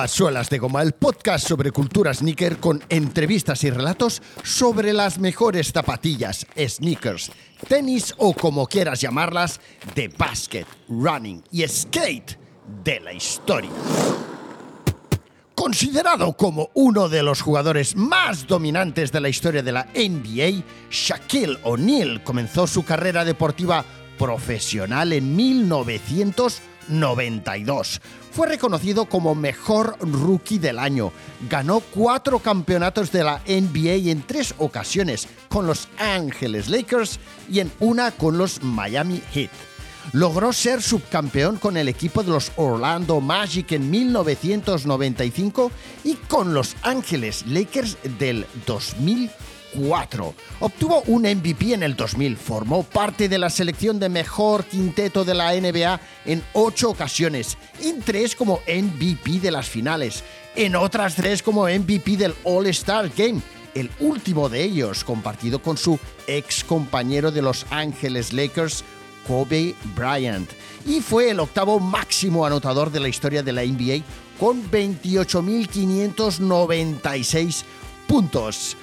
A Suelas de Goma, el podcast sobre cultura sneaker con entrevistas y relatos sobre las mejores zapatillas, sneakers, tenis o como quieras llamarlas, de basket, running y skate de la historia. Considerado como uno de los jugadores más dominantes de la historia de la NBA, Shaquille O'Neal comenzó su carrera deportiva profesional en 1992. Fue reconocido como mejor rookie del año. Ganó cuatro campeonatos de la NBA en tres ocasiones con los Angeles Lakers y en una con los Miami Heat. Logró ser subcampeón con el equipo de los Orlando Magic en 1995 y con los Angeles Lakers del 2004. Obtuvo un MVP en el 2000, formó parte de la selección de mejor quinteto de la NBA en ocho ocasiones, en tres como MVP de las finales, en otras tres como MVP del All-Star Game el último de ellos compartido con su ex compañero de Los Angeles Lakers, Kobe Bryant, y fue el octavo máximo anotador de la historia de la NBA con 28.596 puntos.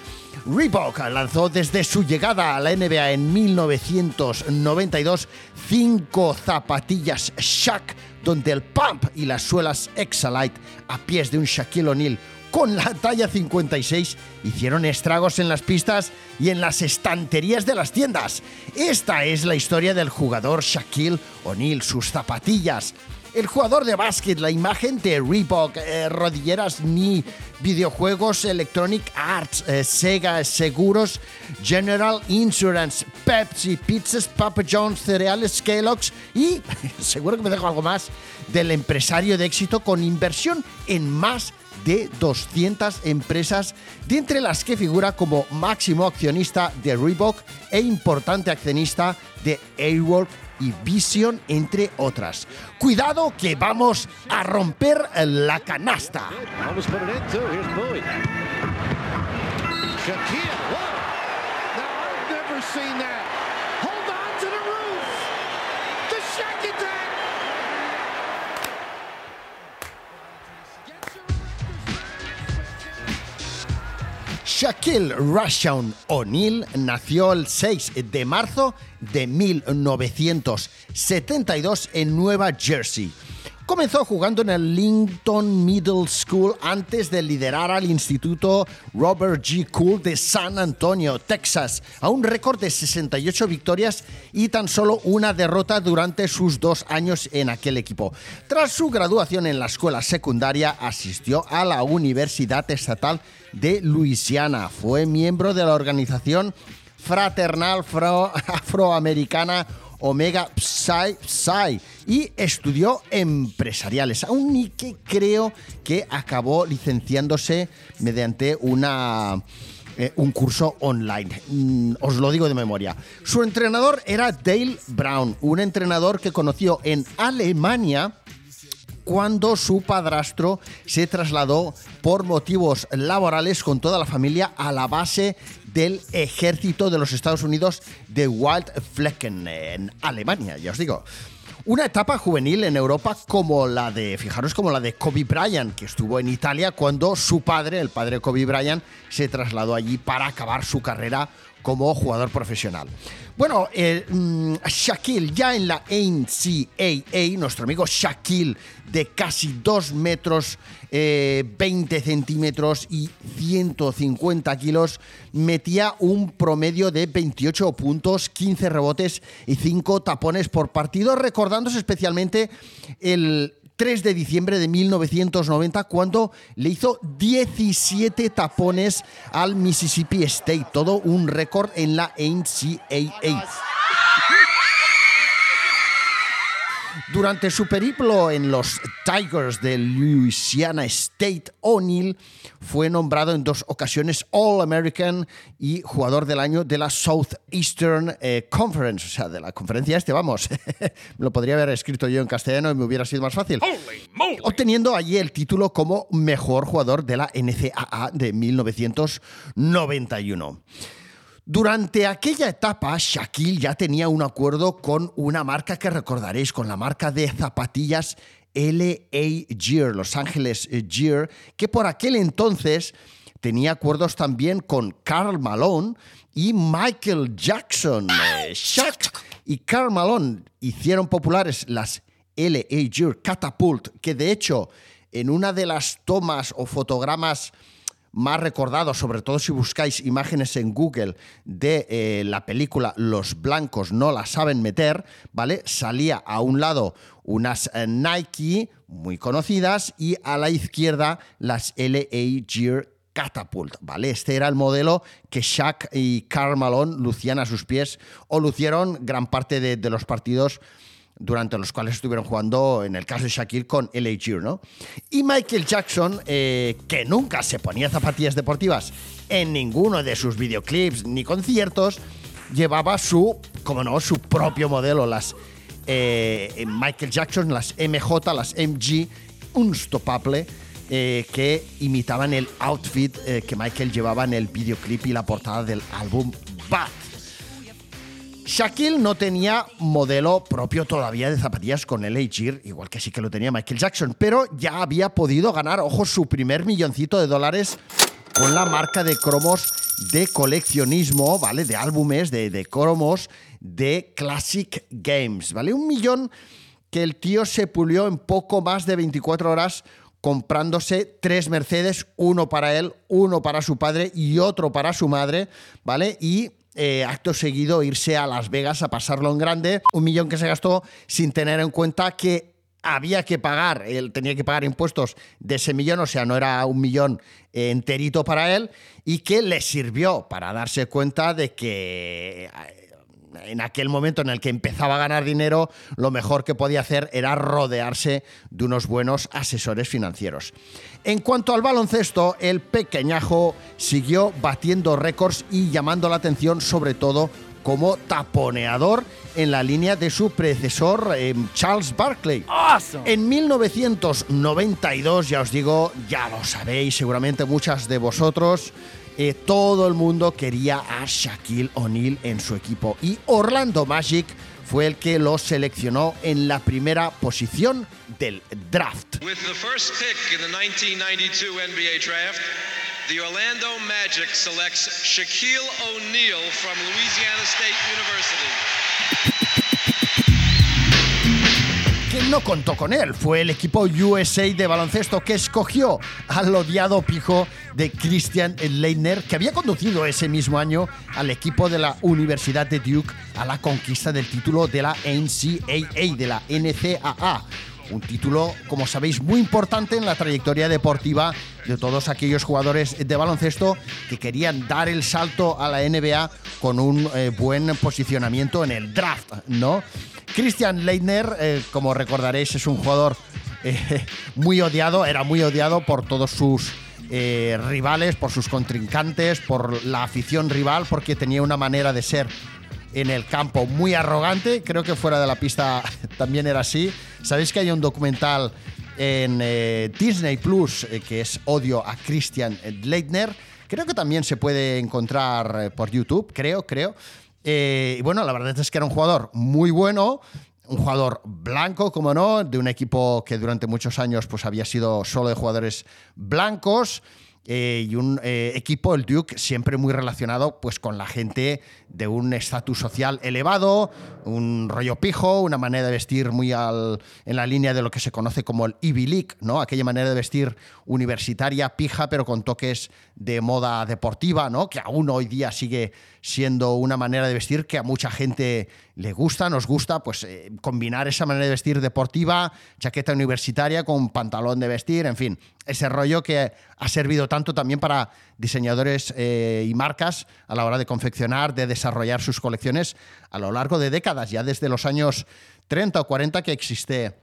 Reebok lanzó desde su llegada a la NBA en 1992 cinco zapatillas Shaq, donde el pump y las suelas Exalite a pies de un Shaquille O'Neal con la talla 56 hicieron estragos en las pistas y en las estanterías de las tiendas. Esta es la historia del jugador Shaquille O'Neal, sus zapatillas. El jugador de básquet, la imagen de Reebok, eh, rodilleras ni videojuegos, Electronic Arts, eh, Sega, Seguros, General Insurance, Pepsi, Pizzas, Papa John's, cereales, Kellogg's y, seguro que me dejo algo más, del empresario de éxito con inversión en más de 200 empresas, de entre las que figura como máximo accionista de Reebok e importante accionista de Airwork y Vision, entre otras. Cuidado que vamos a romper la canasta. Shaquille Rashawn O'Neal nació el 6 de marzo de 1972 en Nueva Jersey. Comenzó jugando en el Lincoln Middle School antes de liderar al Instituto Robert G. Cool de San Antonio, Texas, a un récord de 68 victorias y tan solo una derrota durante sus dos años en aquel equipo. Tras su graduación en la escuela secundaria, asistió a la Universidad Estatal de Luisiana. Fue miembro de la organización fraternal Afro- afroamericana Omega Psi Psi y estudió empresariales, aún ni que creo que acabó licenciándose mediante una eh, un curso online. Mm, os lo digo de memoria. Su entrenador era Dale Brown, un entrenador que conoció en Alemania cuando su padrastro se trasladó por motivos laborales con toda la familia a la base del ejército de los Estados Unidos de Waldflecken, en Alemania, ya os digo. Una etapa juvenil en Europa como la de, fijaros, como la de Kobe Bryant, que estuvo en Italia cuando su padre, el padre Kobe Bryant, se trasladó allí para acabar su carrera como jugador profesional. Bueno, eh, mm, Shaquille ya en la NCAA, nuestro amigo Shaquille de casi 2 metros, eh, 20 centímetros y 150 kilos, metía un promedio de 28 puntos, 15 rebotes y 5 tapones por partido, recordándose especialmente el 3 de diciembre de 1990 cuando le hizo 17 tapones al Mississippi State, todo un récord en la NCAA. Durante su periplo en los Tigers de Louisiana State, O'Neal fue nombrado en dos ocasiones All-American y jugador del año de la Southeastern eh, Conference, o sea, de la conferencia este, vamos. Lo podría haber escrito yo en castellano y me hubiera sido más fácil. Obteniendo allí el título como mejor jugador de la NCAA de 1991. Durante aquella etapa, Shaquille ya tenía un acuerdo con una marca que recordaréis, con la marca de zapatillas LA Gear, Los Ángeles Gear, que por aquel entonces tenía acuerdos también con Carl Malone y Michael Jackson. Eh, Shaq y Carl Malone hicieron populares las LA Gear Catapult, que de hecho en una de las tomas o fotogramas más recordados, sobre todo si buscáis imágenes en Google de eh, la película Los blancos no la saben meter, ¿vale? Salía a un lado unas eh, Nike muy conocidas y a la izquierda las LA Gear Catapult, ¿vale? Este era el modelo que Shaq y Karl Malone lucían a sus pies o lucieron gran parte de los partidos durante los cuales estuvieron jugando, en el caso de Shaquille, con Gear, ¿no? Y Michael Jackson, eh, que nunca se ponía zapatillas deportivas en ninguno de sus videoclips ni conciertos, llevaba su, como no, su propio modelo, las eh, Michael Jackson, las MJ, las MG, Unstoppable, eh, que imitaban el outfit que Michael llevaba en el videoclip y la portada del álbum Bad. Shaquille no tenía modelo propio todavía de zapatillas con LA Gear, igual que sí que lo tenía Michael Jackson, pero ya había podido ganar, ojo, su primer milloncito de dólares con la marca de cromos de coleccionismo, ¿vale? De álbumes, de, de cromos de Classic Games, ¿vale? Un millón que el tío se pulió en poco más de 24 horas comprándose tres Mercedes, uno para él, uno para su padre y otro para su madre, ¿vale? Y eh, acto seguido irse a Las Vegas a pasarlo en grande. Un millón que se gastó sin tener en cuenta que había que pagar, él tenía que pagar impuestos de ese millón, o sea, no era un millón enterito para él, y que le sirvió para darse cuenta de que en aquel momento en el que empezaba a ganar dinero, lo mejor que podía hacer era rodearse de unos buenos asesores financieros. En cuanto al baloncesto, el pequeñajo siguió batiendo récords y llamando la atención sobre todo como taponeador en la línea de su predecesor eh, Charles Barkley. En 1992, ya os digo, ya lo sabéis seguramente muchas de vosotros, eh, todo el mundo quería a Shaquille O'Neal en su equipo y Orlando Magic fue el que lo seleccionó en la primera posición del draft. With the first pick in the 1992 NBA draft, the Orlando Magic selects Shaquille O'Neal from Louisiana State University no contó con él. Fue el equipo USA de baloncesto que escogió al odiado pijo de Christian Leitner, que había conducido ese mismo año al equipo de la Universidad de Duke a la conquista del título de la NCAA, de la NCAA. Un título, como sabéis, muy importante en la trayectoria deportiva de todos aquellos jugadores de baloncesto que querían dar el salto a la NBA con un eh, buen posicionamiento en el draft, ¿no? Christian Leitner, eh, como recordaréis, es un jugador eh, muy odiado, era muy odiado por todos sus eh, rivales, por sus contrincantes, por la afición rival, porque tenía una manera de ser en el campo muy arrogante. Creo que fuera de la pista también era así. Sabéis que hay un documental en Disney Plus que es Odio a Christian Leitner. Creo que también se puede encontrar por YouTube, creo, creo. Eh, y bueno, la verdad es que era un jugador muy bueno, un jugador blanco, como no, de un equipo que durante muchos años pues, había sido solo de jugadores blancos. Eh, y un eh, equipo, el Duke, siempre muy relacionado pues, con la gente de un estatus social elevado, un rollo pijo, una manera de vestir muy al, en la línea de lo que se conoce como el Ivy League, ¿no? aquella manera de vestir universitaria, pija, pero con toques de moda deportiva, ¿no? que aún hoy día sigue siendo una manera de vestir que a mucha gente le gusta, nos gusta, pues eh, combinar esa manera de vestir deportiva, chaqueta universitaria con pantalón de vestir, en fin, ese rollo que ha servido tanto también para diseñadores eh, y marcas a la hora de confeccionar, de desarrollar sus colecciones a lo largo de décadas, ya desde los años 30 o 40 que existe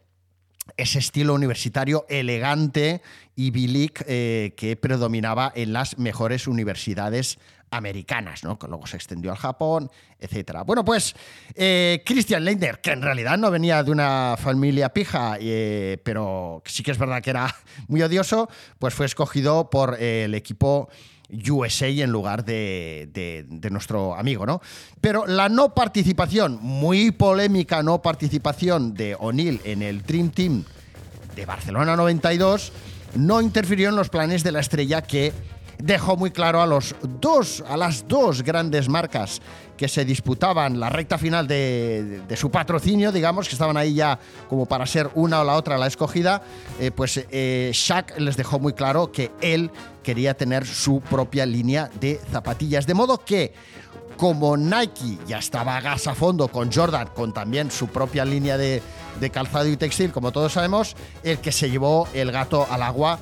ese estilo universitario elegante y bilic eh, que predominaba en las mejores universidades americanas, ¿no? que luego se extendió al Japón, etc. Bueno, pues eh, Christian Leitner, que en realidad no venía de una familia pija, eh, pero sí que es verdad que era muy odioso, pues fue escogido por eh, el equipo USA en lugar de, de, nuestro amigo, ¿no? Pero la no participación, muy polémica no participación de O'Neill en el Dream Team de Barcelona 92 no interfirió en los planes de la estrella que dejó muy claro a los dos, a las dos grandes marcas que se disputaban la recta final de, su patrocinio, digamos, que estaban ahí ya como para ser una o la otra la escogida, eh, pues eh, Shaq les dejó muy claro que él quería tener su propia línea de zapatillas. De modo que, como Nike ya estaba a gas a fondo con Jordan, con también su propia línea de, de calzado y textil, como todos sabemos, el que se llevó el gato al agua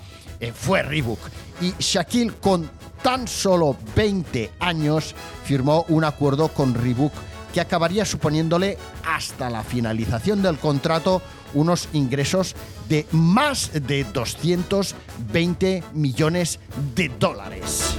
fue Reebok. Y Shaquille, con tan solo 20 años, firmó un acuerdo con Reebok que acabaría suponiéndole hasta la finalización del contrato unos ingresos de más de 220 millones de dólares.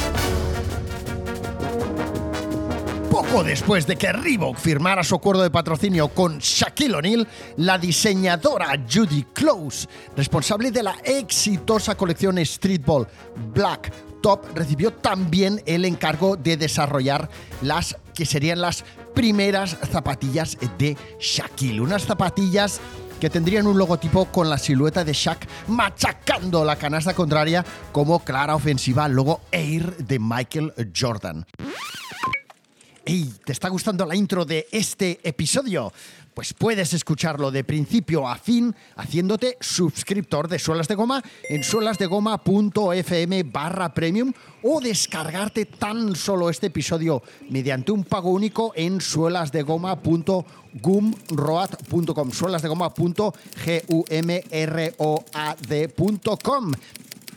Poco después de que Reebok firmara su acuerdo de patrocinio con Shaquille O'Neal, la diseñadora Judy Close, responsable de la exitosa colección Streetball Black Top, recibió también el encargo de desarrollar las que serían las primeras zapatillas de Shaquille. Unas zapatillas que tendrían un logotipo con la silueta de Shaq machacando la canasta contraria como clara ofensiva logo Air de Michael Jordan. ¿Y te está gustando la intro de este episodio? Pues puedes escucharlo de principio a fin haciéndote suscriptor de Suelas de Goma en suelasdegoma.fm barra premium o descargarte tan solo este episodio mediante un pago único en suelasdegoma.gumroad.com suelasdegoma.gumroad.com